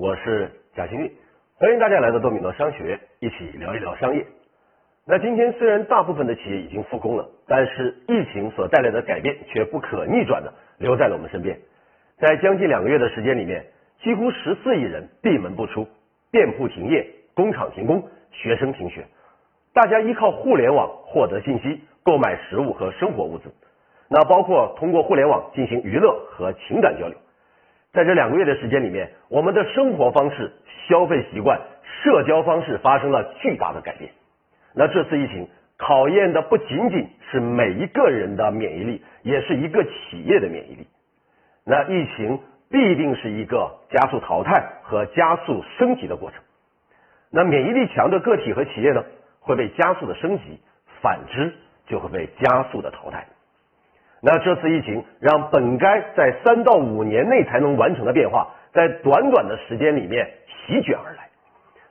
我是贾新玉，欢迎大家来到多米诺商学，一起聊一聊商业。那今天虽然大部分的企业已经复工了，但是疫情所带来的改变却不可逆转的留在了我们身边。在将近两个月的时间里面，几乎十四亿人闭门不出，店铺停业，工厂停工，学生停学，大家依靠互联网获得信息，购买食物和生活物资。那包括通过互联网进行娱乐和情感交流。在这两个月的时间里面，我们的生活方式、消费习惯、社交方式发生了巨大的改变。那这次疫情考验的不仅仅是每一个人的免疫力，也是一个企业的免疫力。那疫情必定是一个加速淘汰和加速升级的过程。那免疫力强的个体和企业呢，会被加速的升级；反之，就会被加速的淘汰。那这次疫情让本该在三到五年内才能完成的变化，在短短的时间里面席卷而来。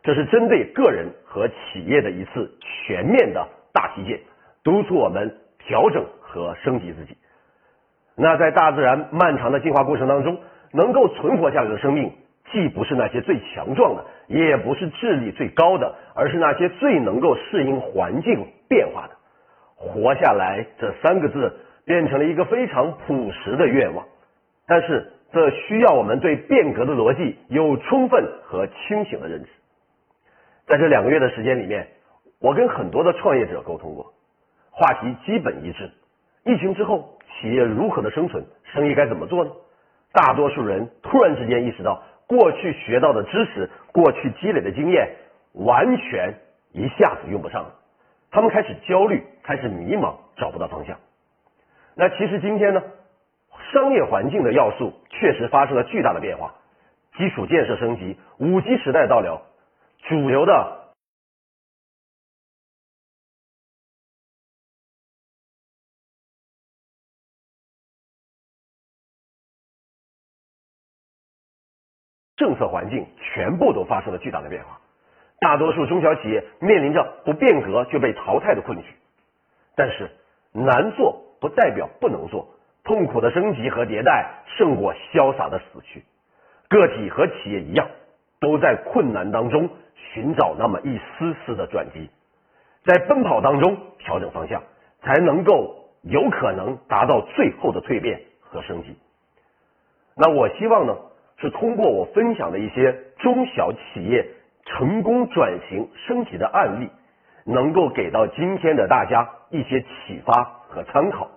这是针对个人和企业的一次全面的大体检，督促我们调整和升级自己。那在大自然漫长的进化过程当中，能够存活下来的生命，既不是那些最强壮的，也不是智力最高的，而是那些最能够适应环境变化的。活下来这三个字。变成了一个非常朴实的愿望，但是这需要我们对变革的逻辑有充分和清醒的认知。在这两个月的时间里面，我跟很多的创业者沟通过，话题基本一致。疫情之后，企业如何的生存，生意该怎么做呢？大多数人突然之间意识到，过去学到的知识，过去积累的经验，完全一下子用不上了。他们开始焦虑，开始迷茫，找不到方向。那其实今天呢，商业环境的要素确实发生了巨大的变化，基础建设升级，五 G 时代到了，主流的政策环境全部都发生了巨大的变化，大多数中小企业面临着不变革就被淘汰的困局，但是难做。不代表不能做，痛苦的升级和迭代胜过潇洒的死去。个体和企业一样，都在困难当中寻找那么一丝丝的转机，在奔跑当中调整方向，才能够有可能达到最后的蜕变和升级。那我希望呢，是通过我分享的一些中小企业成功转型升级的案例，能够给到今天的大家一些启发。和参考，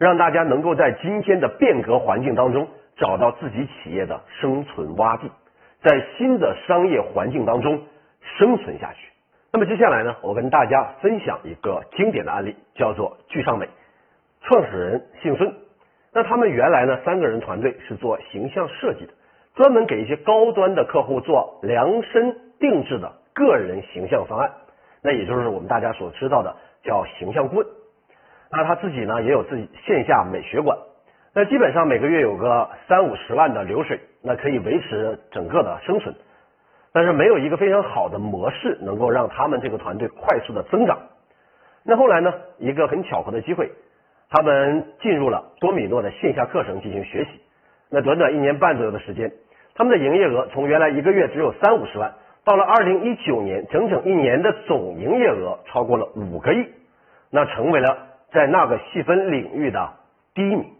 让大家能够在今天的变革环境当中找到自己企业的生存洼地，在新的商业环境当中生存下去。那么接下来呢，我跟大家分享一个经典的案例，叫做聚尚美，创始人姓孙。那他们原来呢三个人团队是做形象设计的，专门给一些高端的客户做量身定制的个人形象方案，那也就是我们大家所知道的叫形象顾问。那他自己呢也有自己线下美学馆，那基本上每个月有个三五十万的流水，那可以维持整个的生存，但是没有一个非常好的模式能够让他们这个团队快速的增长。那后来呢，一个很巧合的机会，他们进入了多米诺的线下课程进行学习。那短短一年半左右的时间，他们的营业额从原来一个月只有三五十万，到了二零一九年，整整一年的总营业额超过了五个亿，那成为了。在那个细分领域的第一名，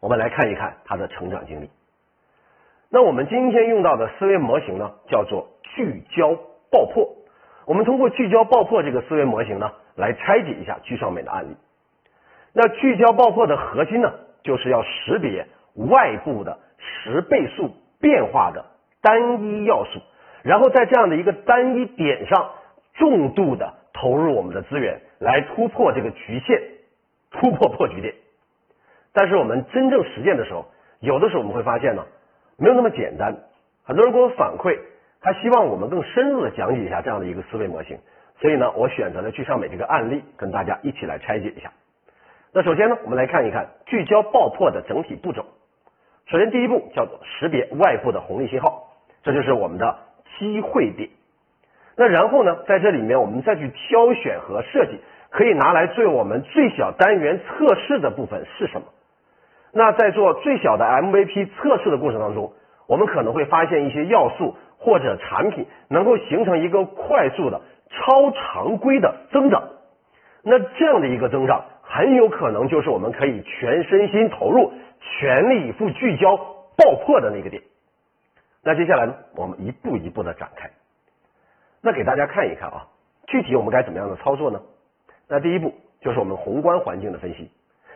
我们来看一看他的成长经历。那我们今天用到的思维模型呢，叫做聚焦爆破。我们通过聚焦爆破这个思维模型呢，来拆解一下聚尚美的案例。那聚焦爆破的核心呢，就是要识别外部的十倍数变化的单一要素，然后在这样的一个单一点上重度的投入我们的资源，来突破这个局限。突破破局点，但是我们真正实践的时候，有的时候我们会发现呢，没有那么简单。很多人给我反馈，他希望我们更深入的讲解一下这样的一个思维模型。所以呢，我选择了聚尚美这个案例，跟大家一起来拆解一下。那首先呢，我们来看一看聚焦爆破的整体步骤。首先第一步叫做识别外部的红利信号，这就是我们的机会点。那然后呢，在这里面我们再去挑选和设计。可以拿来做我们最小单元测试的部分是什么？那在做最小的 MVP 测试的过程当中，我们可能会发现一些要素或者产品能够形成一个快速的超常规的增长，那这样的一个增长很有可能就是我们可以全身心投入、全力以赴、聚焦爆破的那个点。那接下来呢，我们一步一步的展开。那给大家看一看啊，具体我们该怎么样的操作呢？那第一步就是我们宏观环境的分析。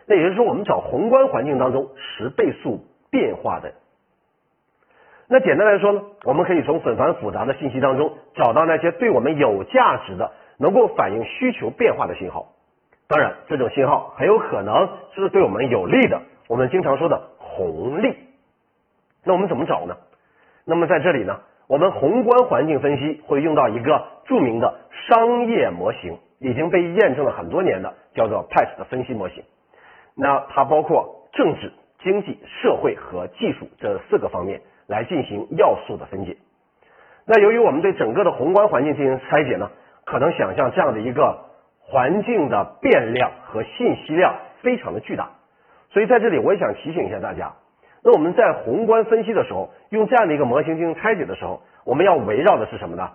那也就是说，我们找宏观环境当中十倍速变化的。那简单来说呢，我们可以从纷繁复杂的信息当中找到那些对我们有价值的、能够反映需求变化的信号。当然，这种信号很有可能是对我们有利的，我们经常说的红利。那我们怎么找呢？那么在这里呢，我们宏观环境分析会用到一个著名的商业模型，已经被验证了很多年的，叫做 PASS 的分析模型。那它包括政治、经济、社会和技术这四个方面来进行要素的分解。那由于我们对整个的宏观环境进行拆解呢，可能想象这样的一个环境的变量和信息量非常的巨大。所以在这里我也想提醒一下大家，那我们在宏观分析的时候，用这样的一个模型进行拆解的时候，我们要围绕的是什么呢？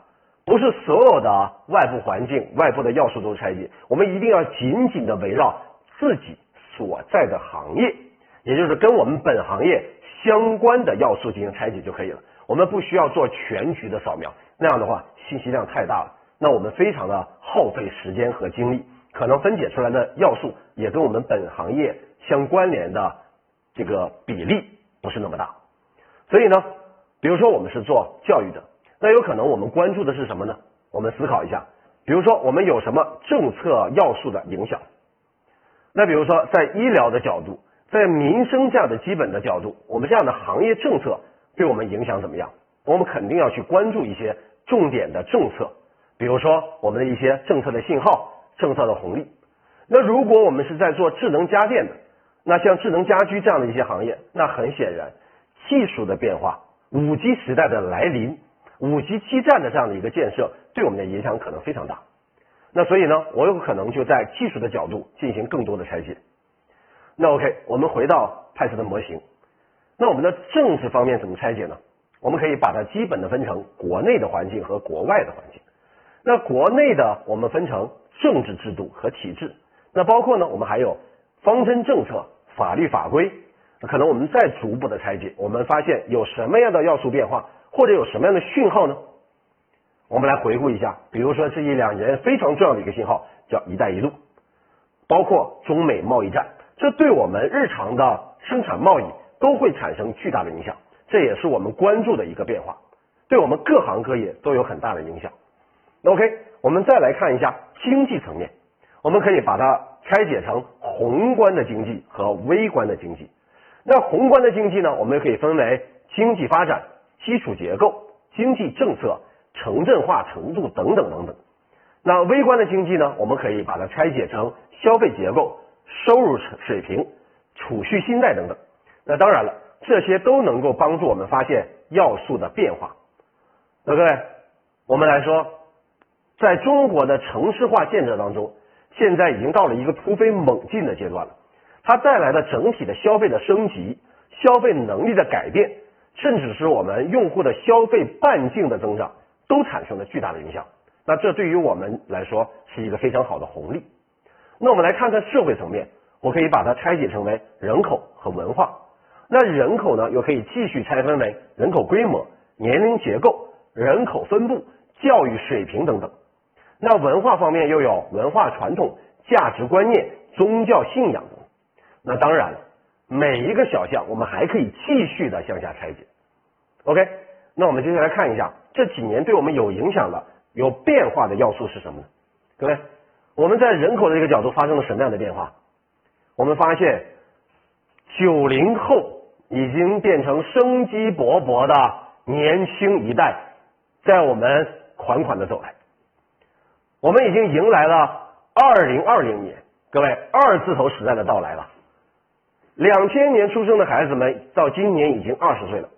不是所有的外部环境、外部的要素都拆解，我们一定要紧紧的围绕自己。所在的行业，也就是跟我们本行业相关的要素进行拆解就可以了。我们不需要做全局的扫描，那样的话信息量太大了，那我们非常的耗费时间和精力，可能分解出来的要素也跟我们本行业相关联的这个比例不是那么大。所以呢，比如说我们是做教育的，那有可能我们关注的是什么呢？我们思考一下，比如说我们有什么政策要素的影响？那比如说，在医疗的角度，在民生这样的基本的角度，我们这样的行业政策对我们影响怎么样？我们肯定要去关注一些重点的政策，比如说我们的一些政策的信号、政策的红利。那如果我们是在做智能家电的，那像智能家居这样的一些行业，那很显然，技术的变化、五 G 时代的来临、五 G 基站的这样的一个建设，对我们的影响可能非常大。那所以呢，我有可能就在技术的角度进行更多的拆解。那 OK，我们回到派斯的模型。那我们的政治方面怎么拆解呢？我们可以把它基本的分成国内的环境和国外的环境。那国内的我们分成政治制度和体制。那包括呢，我们还有方针政策、法律法规。可能我们再逐步的拆解，我们发现有什么样的要素变化，或者有什么样的讯号呢？我们来回顾一下，比如说这一两年非常重要的一个信号叫“一带一路”，包括中美贸易战，这对我们日常的生产贸易都会产生巨大的影响，这也是我们关注的一个变化，对我们各行各业都有很大的影响。OK，我们再来看一下经济层面，我们可以把它拆解成宏观的经济和微观的经济。那宏观的经济呢，我们可以分为经济发展、基础结构、经济政策。城镇化程度等等等等，那微观的经济呢？我们可以把它拆解成消费结构、收入水平、储蓄信贷等等。那当然了，这些都能够帮助我们发现要素的变化。那各位，我们来说，在中国的城市化建设当中，现在已经到了一个突飞猛进的阶段了。它带来的整体的消费的升级、消费能力的改变，甚至是我们用户的消费半径的增长。都产生了巨大的影响，那这对于我们来说是一个非常好的红利。那我们来看看社会层面，我可以把它拆解成为人口和文化。那人口呢，又可以继续拆分为人口规模、年龄结构、人口分布、教育水平等等。那文化方面又有文化传统、价值观念、宗教信仰。那当然了，每一个小项我们还可以继续的向下拆解。OK，那我们接下来看一下。这几年对我们有影响的、有变化的要素是什么呢？各位，我们在人口的这个角度发生了什么样的变化？我们发现，九零后已经变成生机勃勃的年轻一代，在我们款款的走来。我们已经迎来了二零二零年，各位二字头时代的到来了。两千年出生的孩子们到今年已经二十岁了，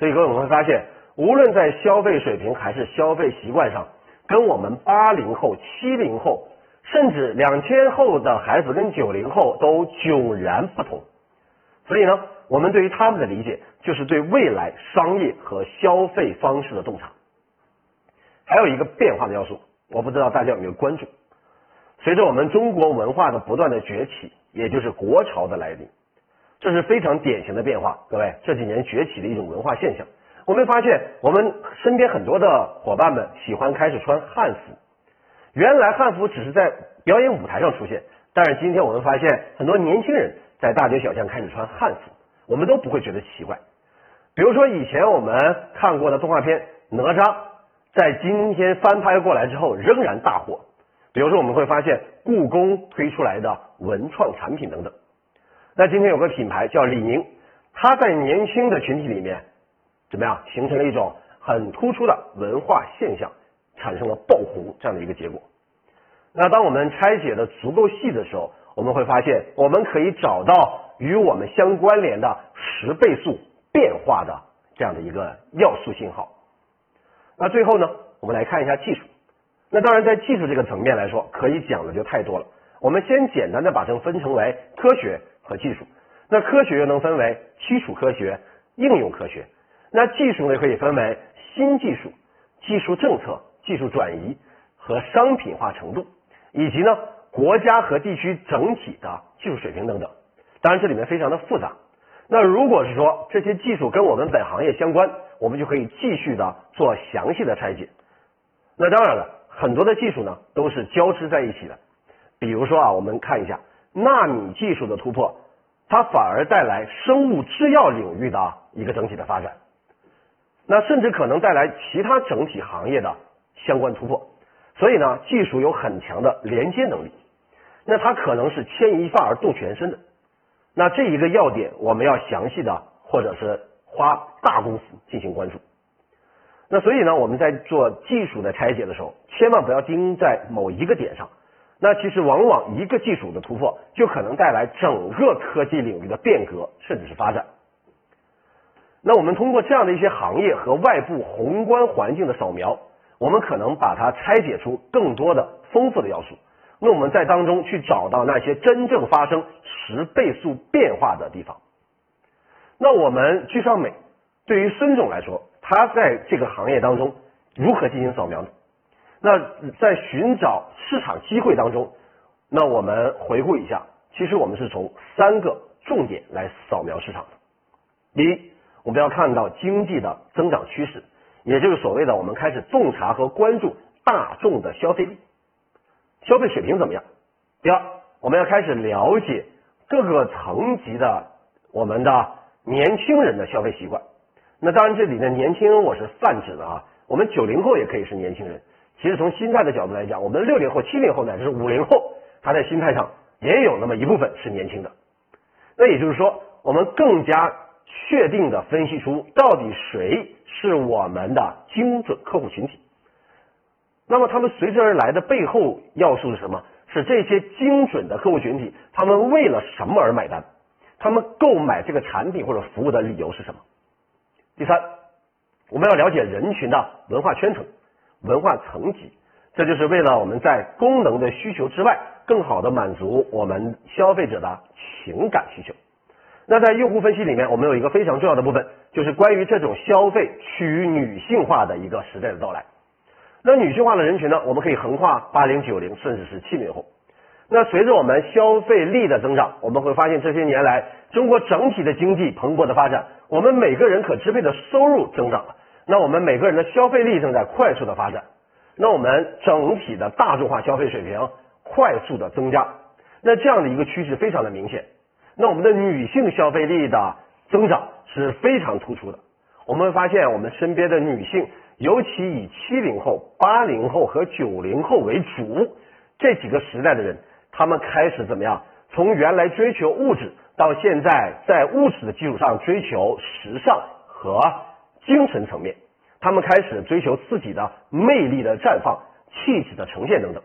所以各位我们会发现。无论在消费水平还是消费习惯上，跟我们八零后、七零后，甚至两千后的孩子跟九零后都迥然不同。所以呢，我们对于他们的理解，就是对未来商业和消费方式的洞察。还有一个变化的要素，我不知道大家有没有关注。随着我们中国文化的不断的崛起，也就是国潮的来临，这是非常典型的变化。各位这几年崛起的一种文化现象，我们发现我们身边很多的伙伴们喜欢开始穿汉服。原来汉服只是在表演舞台上出现，但是今天我们发现很多年轻人在大街小巷开始穿汉服，我们都不会觉得奇怪。比如说以前我们看过的动画片《哪吒》，在今天翻拍过来之后仍然大火。比如说我们会发现故宫推出来的文创产品等等。那今天有个品牌叫李宁，它在年轻的群体里面怎么样形成了一种很突出的文化现象，产生了爆红这样的一个结果。那当我们拆解的足够细的时候，我们会发现我们可以找到与我们相关联的十倍速变化的这样的一个要素信号。那最后呢，我们来看一下技术。那当然，在技术这个层面来说，可以讲的就太多了。我们先简单的把它分成为科学和技术。那科学又能分为基础科学、应用科学。那技术呢，可以分为新技术、技术政策、技术转移和商品化程度。以及呢，国家和地区整体的技术水平等等，当然这里面非常的复杂。那如果是说这些技术跟我们本行业相关，我们就可以继续的做详细的拆解。那当然了，很多的技术呢都是交织在一起的。比如说啊，我们看一下纳米技术的突破，它反而带来生物制药领域的一个整体的发展，那甚至可能带来其他整体行业的相关突破。所以呢，技术有很强的连接能力，那它可能是牵一发而动全身的。那这一个要点，我们要详细的或者是花大功夫进行关注。那所以呢，我们在做技术的拆解的时候，千万不要盯在某一个点上。那其实往往一个技术的突破，就可能带来整个科技领域的变革，甚至是发展。那我们通过这样的一些行业和外部宏观环境的扫描。我们可能把它拆解出更多的丰富的要素，那我们在当中去找到那些真正发生十倍速变化的地方。那我们居尚美对于孙总来说，他在这个行业当中如何进行扫描呢？那在寻找市场机会当中，那我们回顾一下，其实我们是从三个重点来扫描市场的。第一，我们要看到经济的增长趋势。也就是所谓的，我们开始洞察和关注大众的消费力、消费水平怎么样。第二，我们要开始了解各个层级的我们的年轻人的消费习惯。那当然，这里的年轻人我是泛指的啊，我们九零后也可以是年轻人。其实从心态的角度来讲，我们六零后、七零后乃至是五零后，他在心态上也有那么一部分是年轻的。那也就是说，我们更加确定的分析出到底谁。是我们的精准客户群体。那么，他们随之而来的背后要素是什么？是这些精准的客户群体，他们为了什么而买单？他们购买这个产品或者服务的理由是什么？第三，我们要了解人群的文化圈层、文化层级，这就是为了我们在功能的需求之外，更好的满足我们消费者的情感需求。那在用户分析里面，我们有一个非常重要的部分，就是关于这种消费趋于女性化的一个时代的到来。那女性化的人群呢，我们可以横跨八零、九零，甚至是七零后。那随着我们消费力的增长，我们会发现这些年来中国整体的经济蓬勃的发展，我们每个人可支配的收入增长了，那我们每个人的消费力正在快速的发展，那我们整体的大众化消费水平快速的增加，那这样的一个趋势非常的明显。那我们的女性消费力的增长是非常突出的。我们会发现，我们身边的女性，尤其以七零后、八零后和九零后为主这几个时代的人，他们开始怎么样？从原来追求物质，到现在在物质的基础上追求时尚和精神层面，他们开始追求自己的魅力的绽放、气质的呈现等等。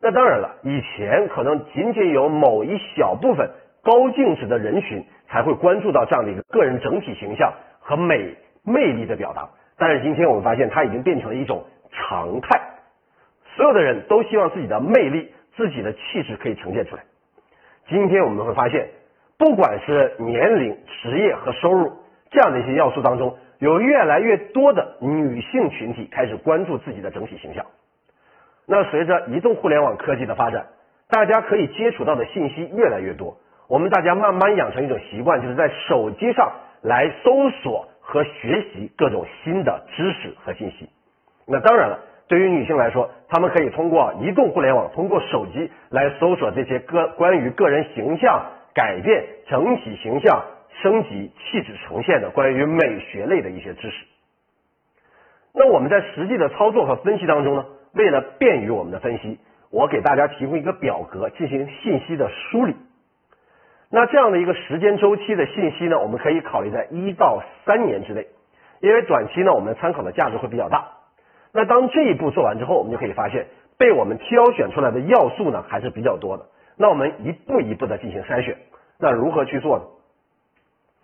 那当然了，以前可能仅仅有某一小部分。高净值的人群才会关注到这样的一个个人整体形象和美魅力的表达，但是今天我们发现它已经变成了一种常态，所有的人都希望自己的魅力、自己的气质可以呈现出来。今天我们会发现，不管是年龄、职业和收入这样的一些要素当中，有越来越多的女性群体开始关注自己的整体形象。那随着移动互联网科技的发展，大家可以接触到的信息越来越多，我们大家慢慢养成一种习惯，就是在手机上来搜索和学习各种新的知识和信息。那当然了，对于女性来说，她们可以通过移动互联网，通过手机来搜索这些个关于个人形象改变、整体形象升级、气质呈现的关于美学类的一些知识。那我们在实际的操作和分析当中呢？为了便于我们的分析，我给大家提供一个表格进行信息的梳理。那这样的一个时间周期的信息呢，我们可以考虑在一到三年之内，因为短期呢，我们参考的价值会比较大。那当这一步做完之后，我们就可以发现，被我们挑选出来的要素呢还是比较多的。那我们一步一步的进行筛选，那如何去做呢？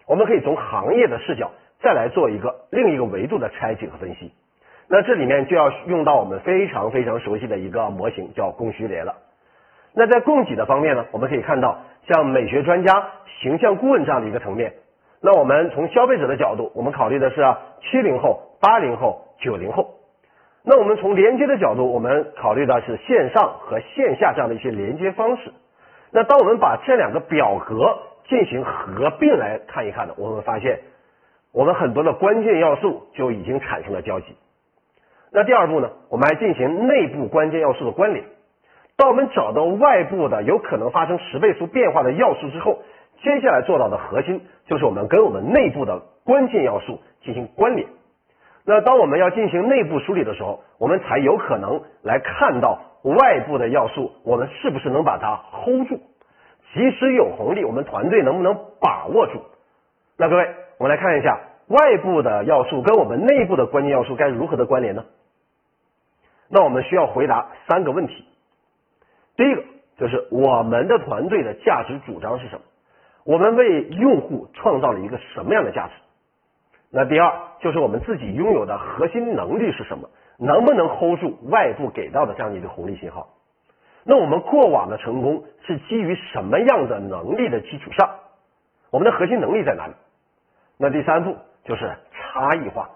我们可以从行业的视角再来做一个另一个维度的拆解和分析。那这里面就要用到我们非常非常熟悉的一个模型，叫供需链了。那在供给的方面呢，我们可以看到像美学专家、形象顾问这样的一个层面。那我们从消费者的角度，我们考虑的是七零后、八零后、九零后。那我们从连接的角度，我们考虑到是线上和线下这样的一些连接方式。那当我们把这两个表格进行合并来看一看呢，我们发现我们很多的关键要素就已经产生了交集。那第二步呢？我们还进行内部关键要素的关联。当我们找到外部的有可能发生十倍速变化的要素之后，接下来做到的核心就是我们跟我们内部的关键要素进行关联。那当我们要进行内部梳理的时候，我们才有可能来看到外部的要素，我们是不是能把它 hold 住？即使有红利，我们团队能不能把握住？那各位，我们来看一下外部的要素跟我们内部的关键要素该如何的关联呢？那我们需要回答三个问题。第一个就是我们的团队的价值主张是什么？我们为用户创造了一个什么样的价值？那第二就是我们自己拥有的核心能力是什么？能不能 hold 住外部给到的这样一个红利信号？那我们过往的成功是基于什么样的能力的基础上？我们的核心能力在哪里？那第三步就是差异化。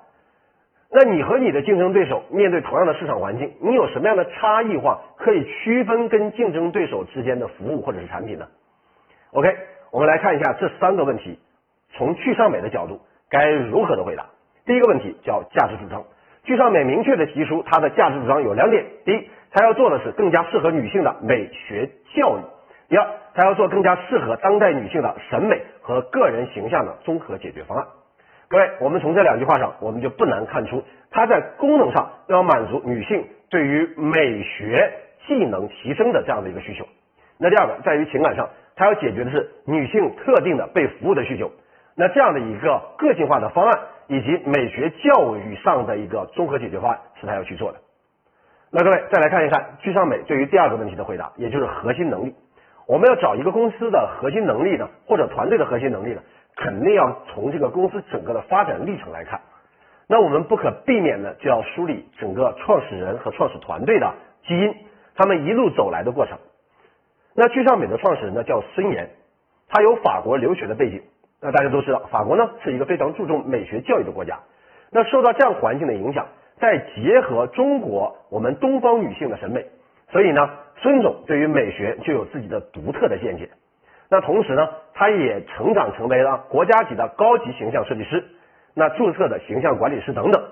那你和你的竞争对手面对同样的市场环境，你有什么样的差异化可以区分跟竞争对手之间的服务或者是产品呢？OK，我们来看一下这三个问题，从去尚美的角度该如何的回答。第一个问题叫价值主张，去尚美明确的提出它的价值主张有两点：第一，它要做的是更加适合女性的美学教育；第二，它要做更加适合当代女性的审美和个人形象的综合解决方案。各位，我们从这两句话上，我们就不难看出，它在功能上要满足女性对于美学技能提升的这样的一个需求。那第二个，在于情感上，它要解决的是女性特定的被服务的需求。那这样的一个个性化的方案，以及美学教育上的一个综合解决方案，是他要去做的。那各位再来看一看居尚美对于第二个问题的回答，也就是核心能力。我们要找一个公司的核心能力呢，或者团队的核心能力呢？肯定要从这个公司整个的发展历程来看，那我们不可避免的就要梳理整个创始人和创始团队的基因，他们一路走来的过程。那聚尚美的创始人呢叫孙岩，他有法国留学的背景。那大家都知道，法国呢是一个非常注重美学教育的国家。那受到这样环境的影响，再结合中国我们东方女性的审美，所以呢，孙总对于美学就有自己的独特的见解。那同时呢，他也成长成为了国家级的高级形象设计师，那注册的形象管理师等等，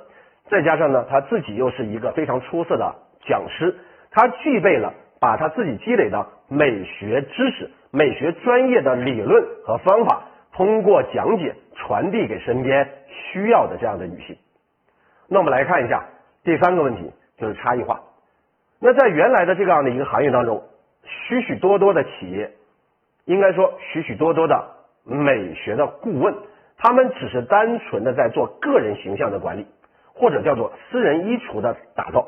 再加上呢，他自己又是一个非常出色的讲师，他具备了把他自己积累的美学知识、美学专业的理论和方法，通过讲解传递给身边需要的这样的女性。那我们来看一下第三个问题，就是差异化。那在原来的这样的一个行业当中，许许多多的企业。应该说，许许多多的美学的顾问，他们只是单纯的在做个人形象的管理，或者叫做私人衣橱的打造，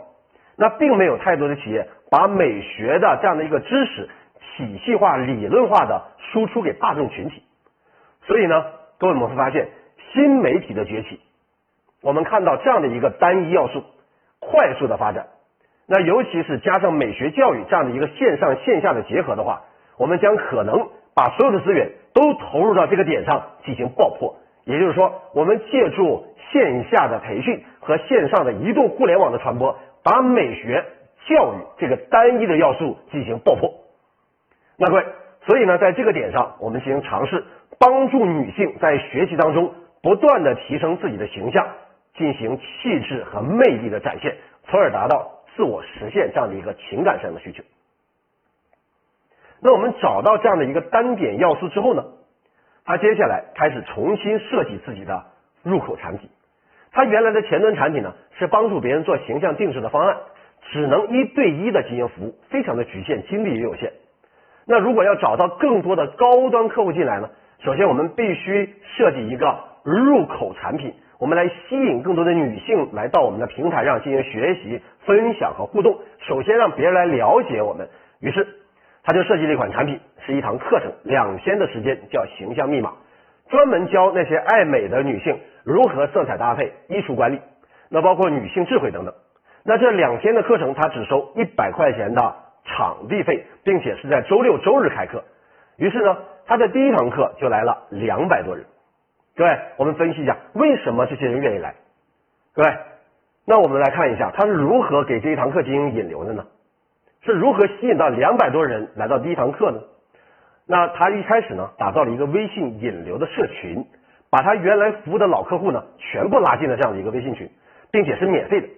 那并没有太多的企业把美学的这样的一个知识体系化、理论化的输出给大众群体。所以呢，各位我们会发现，新媒体的崛起，我们看到这样的一个单一要素快速的发展，那尤其是加上美学教育这样的一个线上线下的结合的话。我们将可能把所有的资源都投入到这个点上进行爆破，也就是说，我们借助线下的培训和线上的移动互联网的传播，把美学教育这个单一的要素进行爆破。那各位，所以呢，在这个点上，我们进行尝试，帮助女性在学习当中不断的提升自己的形象，进行气质和魅力的展现，从而达到自我实现这样的一个情感上的需求。那我们找到这样的一个单点要素之后呢？他接下来开始重新设计自己的入口产品。他原来的前端产品呢，是帮助别人做形象定制的方案，只能一对一的进行服务，非常的局限，精力也有限。那如果要找到更多的高端客户进来呢，首先我们必须设计一个入口产品，我们来吸引更多的女性来到我们的平台上进行学习、分享和互动。首先让别人来了解我们，于是。他就设计了一款产品，是一堂课程，两天的时间，叫形象密码，专门教那些爱美的女性如何色彩搭配、衣橱管理，那包括女性智慧等等。那这两天的课程，他只收一百块钱的场地费，并且是在周六周日开课。于是呢，他的第一堂课就来了两百多人。各位，我们分析一下，为什么这些人愿意来？各位，那我们来看一下，他是如何给这一堂课进行引流的呢？是如何吸引到两百多人来到第一堂课呢？那他一开始呢，打造了一个微信引流的社群，把他原来服务的老客户呢，全部拉进了这样的一个微信群，并且是免费的。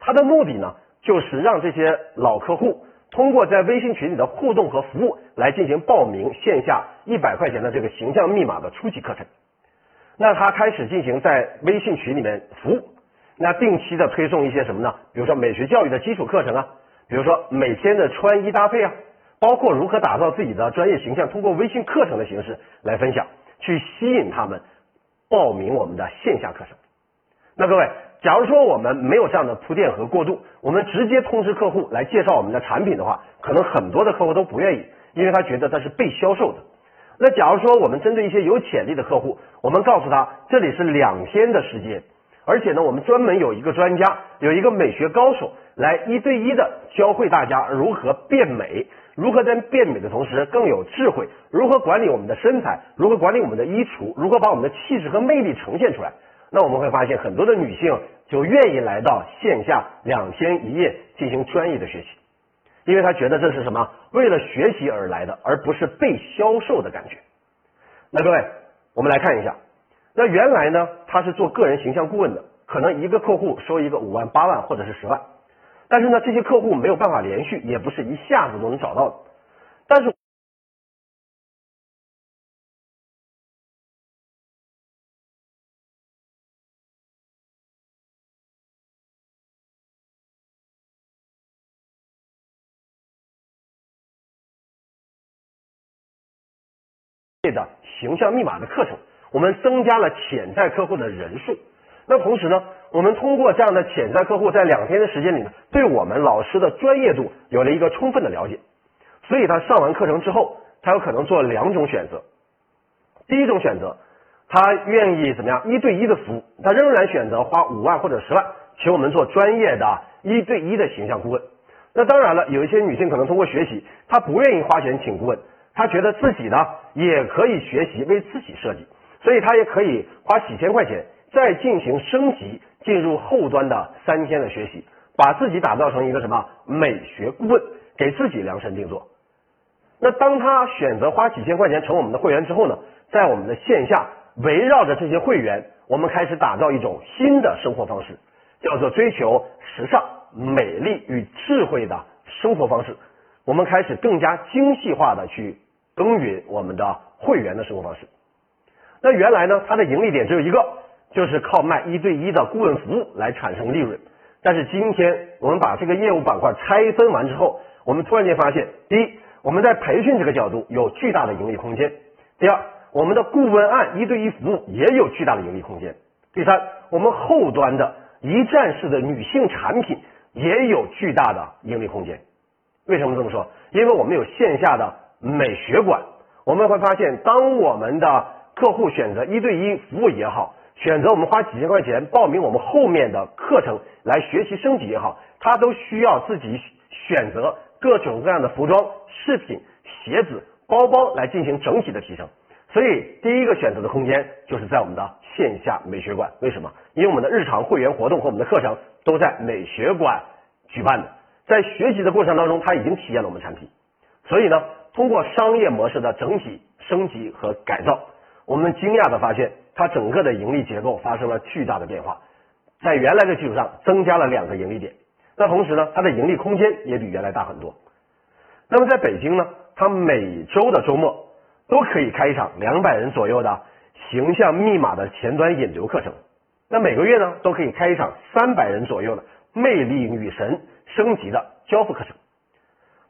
他的目的呢，就是让这些老客户通过在微信群里的互动和服务，来进行报名线下一百块钱的这个形象密码的初级课程。那他开始进行在微信群里面服务，那定期的推送一些什么呢？比如说美学教育的基础课程啊。比如说每天的穿衣搭配啊，包括如何打造自己的专业形象，通过微信课程的形式来分享，去吸引他们报名我们的线下课程。那各位，假如说我们没有这样的铺垫和过渡，我们直接通知客户来介绍我们的产品的话，可能很多的客户都不愿意，因为他觉得他是被销售的。那假如说我们针对一些有潜力的客户，我们告诉他这里是两天的时间。而且呢，我们专门有一个专家，有一个美学高手，来一对一的教会大家如何变美，如何在变美的同时更有智慧，如何管理我们的身材，如何管理我们的衣橱，如何把我们的气质和魅力呈现出来。那我们会发现，很多的女性就愿意来到线下两天一夜进行专业的学习，因为她觉得这是什么？为了学习而来的，而不是被销售的感觉。那各位，我们来看一下。那原来呢，他是做个人形象顾问的，可能一个客户收一个五万、八万或者是十万，但是呢，这些客户没有办法连续，也不是一下子都能找到的。形象密码的课程。我们增加了潜在客户的人数，那同时呢，我们通过这样的潜在客户，在两天的时间里呢，对我们老师的专业度有了一个充分的了解，所以他上完课程之后，他有可能做两种选择。第一种选择，他愿意怎么样一对一的服务，他仍然选择花五万或者十万，请我们做专业的一对一的形象顾问。那当然了，有一些女性可能通过学习，她不愿意花钱请顾问，他觉得自己呢也可以学习为自己设计。所以他也可以花几千块钱再进行升级，进入后端的三天的学习，把自己打造成一个什么美学顾问，给自己量身定做。那当他选择花几千块钱成我们的会员之后呢，在我们的线下围绕着这些会员，我们开始打造一种新的生活方式，叫做追求时尚、美丽与智慧的生活方式。我们开始更加精细化的去耕耘我们的会员的生活方式。那原来呢，它的盈利点只有一个，就是靠卖一对一的顾问服务来产生利润。但是今天我们把这个业务板块拆分完之后，我们突然间发现，第一，我们在培训这个角度有巨大的盈利空间；第二，我们的顾问案一对一服务也有巨大的盈利空间；第三，我们后端的一站式的女性产品也有巨大的盈利空间。为什么这么说？因为我们有线下的美学馆，我们会发现，当我们的客户选择一对一服务也好，选择我们花几千块钱报名我们后面的课程来学习升级也好，他都需要自己选择各种各样的服装、饰品、鞋子、包包来进行整体的提升。所以第一个选择的空间就是在我们的线下美学馆。为什么？因为我们的日常会员活动和我们的课程都在美学馆举办的，在学习的过程当中，他已经体验了我们产品。所以呢，通过商业模式的整体升级和改造，我们惊讶的发现，它整个的盈利结构发生了巨大的变化，在原来的基础上增加了两个盈利点。那同时呢，它的盈利空间也比原来大很多。那么在北京呢，它每周的周末都可以开一场两百人左右的形象密码的前端引流课程。那每个月呢，都可以开一场三百人左右的魅力女神升级的交付课程。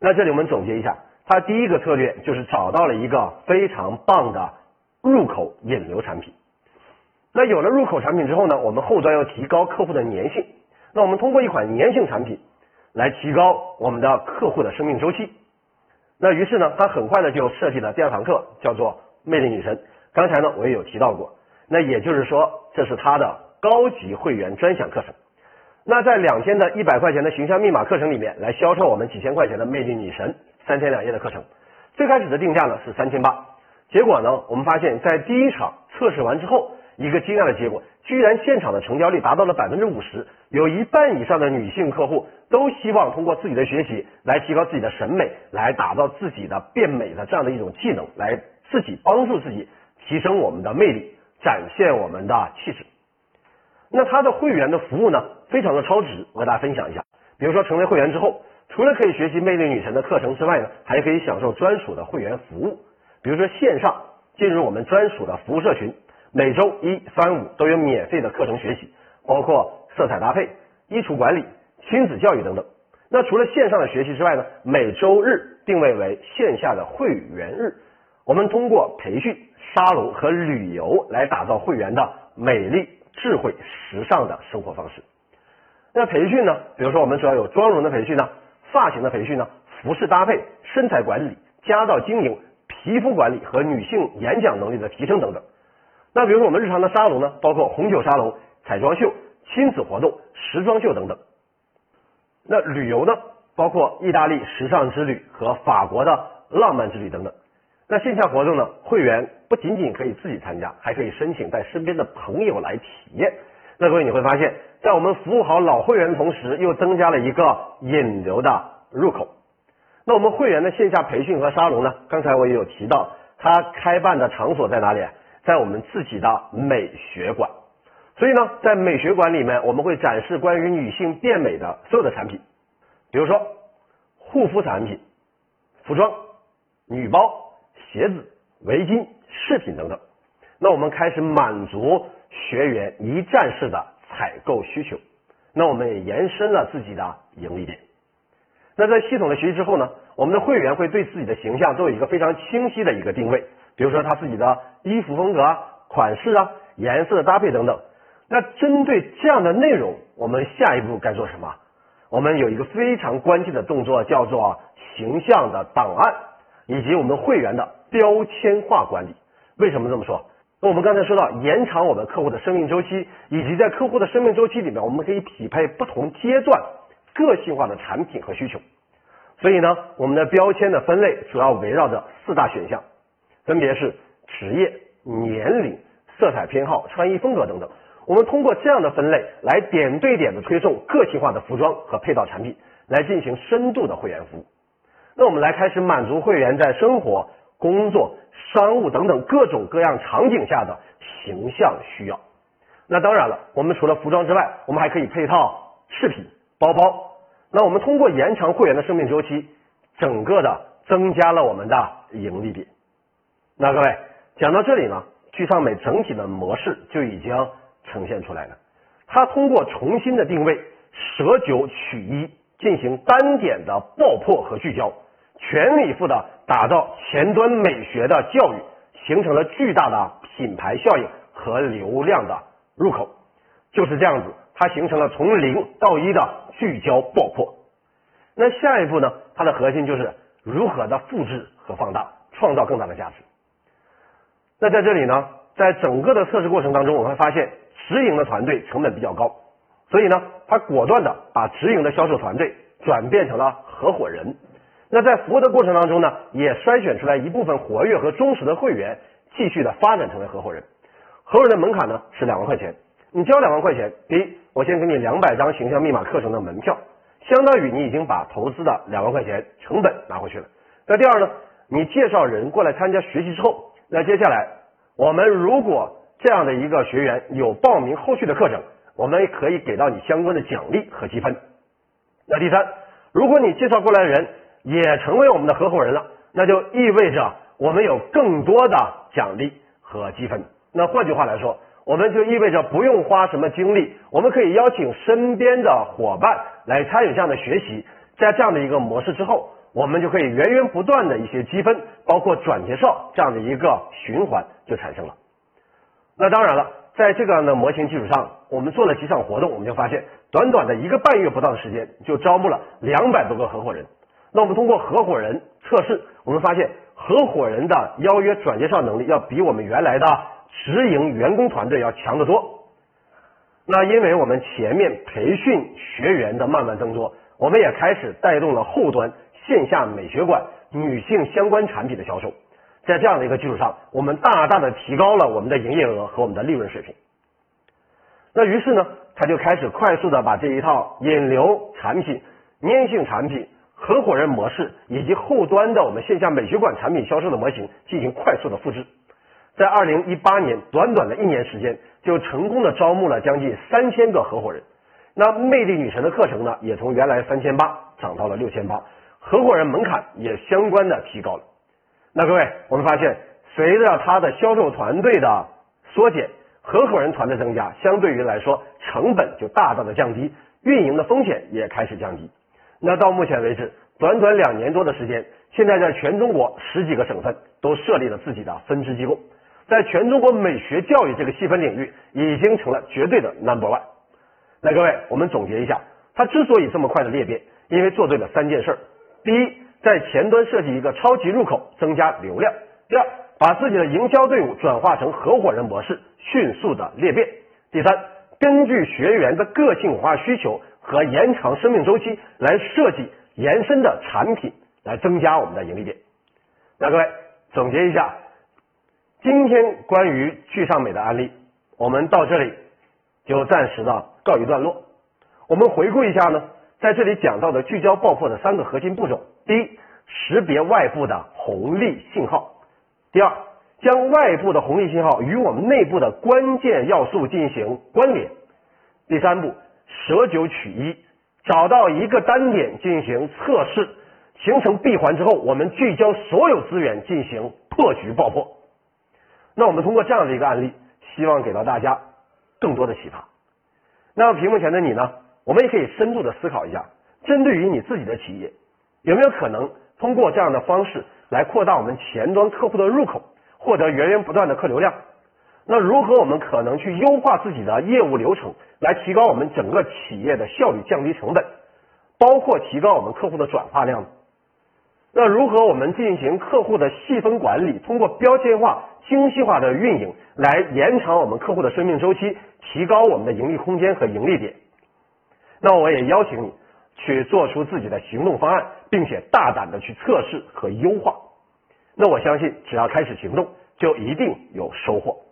那这里我们总结一下，他第一个策略就是找到了一个非常棒的入口引流产品。那有了入口产品之后呢，我们后端要提高客户的粘性。那我们通过一款粘性产品来提高我们的客户的生命周期。那于是呢，他很快的就设计了第二堂课，叫做魅力女神。刚才呢，我也有提到过。那也就是说，这是他的高级会员专享课程。那在两天的一百块钱的形象密码课程里面，来销售我们几千块钱的魅力女神三天两夜的课程。最开始的定价呢是三千八，结果呢，我们发现，在第一场测试完之后，一个惊讶的结果，居然现场的成交率达到了百分之五十，有一半以上的女性客户都希望通过自己的学习来提高自己的审美，来打造自己的变美的这样的一种技能，来自己帮助自己提升我们的魅力，展现我们的气质。那他的会员的服务呢，非常的超值，我给大家分享一下。比如说成为会员之后，除了可以学习魅力女神的课程之外呢，还可以享受专属的会员服务，比如说线上进入我们专属的服务社群。每周一、三、五都有免费的课程学习，包括色彩搭配、衣橱管理、亲子教育等等。那除了线上的学习之外呢，每周日定位为线下的会员日，我们通过培训、沙龙和旅游来打造会员的美丽、智慧、时尚的生活方式。那培训呢，比如说我们主要有妆容的培训呢、发型的培训呢、服饰搭配、身材管理、家道经营、皮肤管理和女性演讲能力的提升等等。那比如说我们日常的沙龙呢，包括红酒沙龙、彩妆秀、亲子活动、时装秀等等。那旅游呢，包括意大利时尚之旅和法国的浪漫之旅等等。那线下活动呢，会员不仅仅可以自己参加，还可以申请带身边的朋友来体验。那各位你会发现，在我们服务好老会员的同时，又增加了一个引流的入口。那我们会员的线下培训和沙龙呢，刚才我也有提到，它开办的场所在哪里？在我们自己的美学馆，所以呢，在美学馆里面，我们会展示关于女性变美的所有的产品，比如说护肤产品、服装、女包、鞋子、围巾、饰品等等。那我们开始满足学员一站式的采购需求，那我们也延伸了自己的盈利点。那在系统的学习之后呢，我们的会员会对自己的形象都有一个非常清晰的一个定位。比如说他自己的衣服风格啊、款式啊、颜色的搭配等等。那针对这样的内容，我们下一步该做什么？我们有一个非常关键的动作，叫做形象的档案以及我们会员的标签化管理。为什么这么说？我们刚才说到延长我们客户的生命周期，以及在客户的生命周期里面，我们可以匹配不同阶段个性化的产品和需求。所以呢，我们的标签的分类主要围绕着四大选项。分别是职业、年龄、色彩偏好、穿衣风格等等。我们通过这样的分类来点对点的推送个性化的服装和配套产品，来进行深度的会员服务。那我们来开始满足会员在生活、工作、商务等等各种各样场景下的形象需要。那当然了，我们除了服装之外，我们还可以配套饰品、包包。那我们通过延长会员的生命周期，整个的增加了我们的盈利点。那各位讲到这里呢，聚尚美整体的模式就已经呈现出来了。它通过重新的定位，舍九取一，进行单点的爆破和聚焦，全力以赴的打造前端美学的教育，形成了巨大的品牌效应和流量的入口。就是这样子，它形成了从零到一的聚焦爆破。那下一步呢？它的核心就是如何的复制和放大，创造更大的价值。那在这里呢，在整个的测试过程当中，我们会发现直营的团队成本比较高，所以呢，他果断的把直营的销售团队转变成了合伙人。那在服务的过程当中呢，也筛选出来一部分活跃和忠实的会员，继续的发展成为合伙人。合伙人的门槛呢是两万块钱，你交两万块钱，第一，我先给你两百张形象密码课程的门票，相当于你已经把投资的两万块钱成本拿回去了。那第二呢，你介绍人过来参加学习之后，那接下来我们如果这样的一个学员有报名后续的课程，我们可以给到你相关的奖励和积分。那第三，如果你介绍过来的人也成为我们的合伙人了，那就意味着我们有更多的奖励和积分。那换句话来说，我们就意味着不用花什么精力，我们可以邀请身边的伙伴来参与这样的学习。在这样的一个模式之后，我们就可以源源不断的一些积分，包括转介绍这样的一个循环就产生了。那当然了，在这个样的模型基础上，我们做了几场活动，我们就发现，短短的一个半月不到的时间，就招募了两百多个合伙人。那我们通过合伙人测试，我们发现合伙人的邀约转介绍能力要比我们原来的直营员工团队要强得多。那因为我们前面培训学员的慢慢增多，我们也开始带动了后端线下美学馆女性相关产品的销售。在这样的一个基础上，我们大大的提高了我们的营业额和我们的利润水平。那于是呢，他就开始快速的把这一套引流产品、粘性产品、合伙人模式以及后端的我们线下美学馆产品销售的模型进行快速的复制。在二零一八年短短的一年时间，就成功的招募了将近三千个合伙人。那魅力女神的课程呢，也从原来三千八涨到了六千八，合伙人门槛也相关的提高了。那各位，我们发现，随着他的销售团队的缩减，合伙人团的增加，相对于来说，成本就大大的降低，运营的风险也开始降低。那到目前为止，短短两年多的时间，现在在全中国十几个省份都设立了自己的分支机构，在全中国美学教育这个细分领域，已经成了绝对的 number one。那各位，我们总结一下，他之所以这么快的裂变，因为做对了三件事儿。第一，在前端设计一个超级入口，增加流量。第二，把自己的营销队伍转化成合伙人模式，迅速的裂变。第三，根据学员的个性化需求和延长生命周期来设计延伸的产品，来增加我们的盈利点。那各位总结一下，今天关于聚尚美的案例，我们到这里就暂时的告一段落。我们回顾一下呢。在这里讲到的聚焦爆破的三个核心步骤：第一，识别外部的红利信号；第二，将外部的红利信号与我们内部的关键要素进行关联；第三步，舍九取一，找到一个单点进行测试，形成闭环之后，我们聚焦所有资源进行破局爆破。那我们通过这样的一个案例，希望给到大家更多的启发。那么屏幕前的你呢？我们也可以深度的思考一下，针对于你自己的企业，有没有可能通过这样的方式来扩大我们前端客户的入口，获得源源不断的客流量？那如何我们可能去优化自己的业务流程，来提高我们整个企业的效率，降低成本，包括提高我们客户的转化量？那如何我们进行客户的细分管理，通过标签化、精细化的运营，来延长我们客户的生命周期，提高我们的盈利空间和盈利点？那我也邀请你去做出自己的行动方案，并且大胆的去测试和优化。那我相信，只要开始行动，就一定有收获。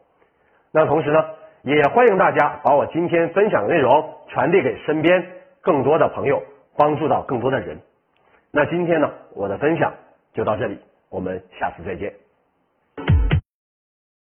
那同时呢，也欢迎大家把我今天分享的内容传递给身边更多的朋友，帮助到更多的人。那今天呢，我的分享就到这里，我们下次再见。